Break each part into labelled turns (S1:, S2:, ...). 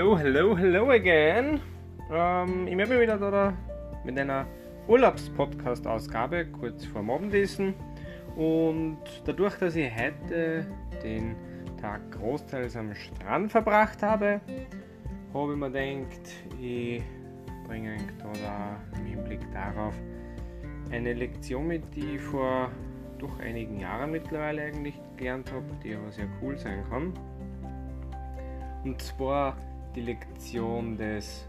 S1: Hello, hello, hello again. Ähm, ich melde mich wieder da mit einer Urlaubspodcast-Ausgabe kurz vor Abendessen. Und dadurch, dass ich heute den Tag großteils am Strand verbracht habe, habe ich mir gedacht, ich bringe da im Hinblick darauf eine Lektion mit, die ich vor doch einigen Jahren mittlerweile eigentlich gelernt habe, die aber sehr cool sein kann. Und zwar die Lektion des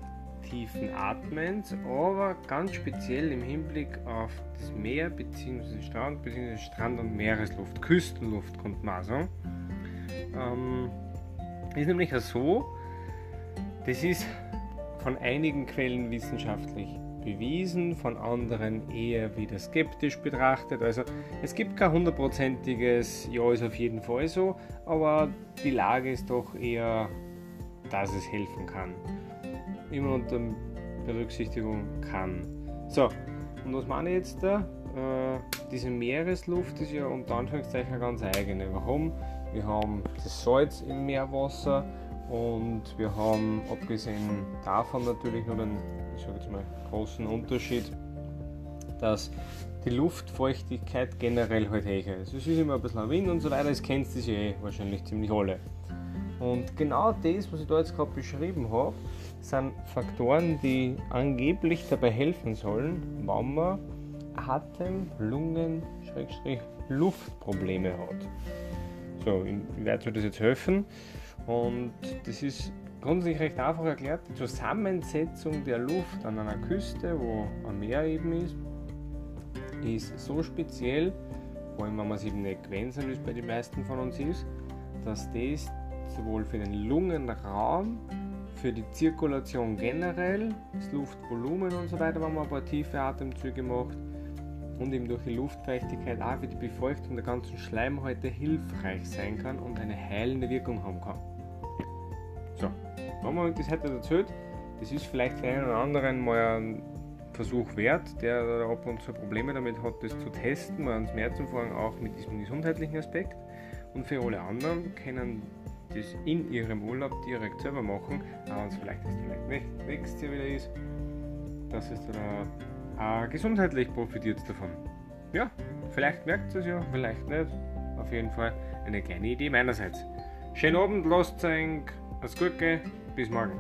S1: tiefen Atmens, aber ganz speziell im Hinblick auf das Meer bzw. Strand bzw. Strand- und Meeresluft, Küstenluft kommt man so. Ähm, ist nämlich so, das ist von einigen Quellen wissenschaftlich bewiesen, von anderen eher wieder skeptisch betrachtet. Also es gibt kein hundertprozentiges Ja ist auf jeden Fall so, aber die Lage ist doch eher, dass es helfen kann. Immer unter Berücksichtigung kann. So, und was meine ich jetzt da? Äh, diese Meeresluft ist ja unter Anführungszeichen ganz eigene. Warum? Wir haben das Salz im Meerwasser und wir haben abgesehen davon natürlich noch den ich jetzt mal, großen Unterschied, dass die Luftfeuchtigkeit generell halt höher ist. Es ist immer ein bisschen Wind und so weiter, das kennst du ja eh wahrscheinlich ziemlich alle. Und genau das, was ich da jetzt gerade beschrieben habe, sind Faktoren, die angeblich dabei helfen sollen, wenn man Atem-, Lungen-, Luftprobleme hat. So, werde euch das jetzt helfen. Und das ist grundsätzlich recht einfach erklärt. Die Zusammensetzung der Luft an einer Küste, wo ein Meer eben ist, ist so speziell, vor allem wenn man es eben nicht gewöhnt es bei den meisten von uns ist, dass das sowohl für den Lungenraum, für die Zirkulation generell, das Luftvolumen und so weiter, wenn man ein paar tiefe Atemzüge macht, und eben durch die Luftfeuchtigkeit auch für die Befeuchtung der ganzen Schleimhäute hilfreich sein kann und eine heilende Wirkung haben kann. So, wenn man das heute erzählt, das ist vielleicht für einen oder anderen mal ein Versuch wert, der ab und zu Probleme damit hat, das zu testen, mal ans Meer zu fahren, auch mit diesem gesundheitlichen Aspekt. Und für alle anderen können das in ihrem Urlaub direkt selber machen, es vielleicht erst vielleicht nächstes Jahr wieder ist, dass es dann auch gesundheitlich profitiert davon. Ja, vielleicht merkt es ja, vielleicht nicht. Auf jeden Fall eine kleine Idee meinerseits. Schönen Abend, lasst euch alles Gute, bis morgen.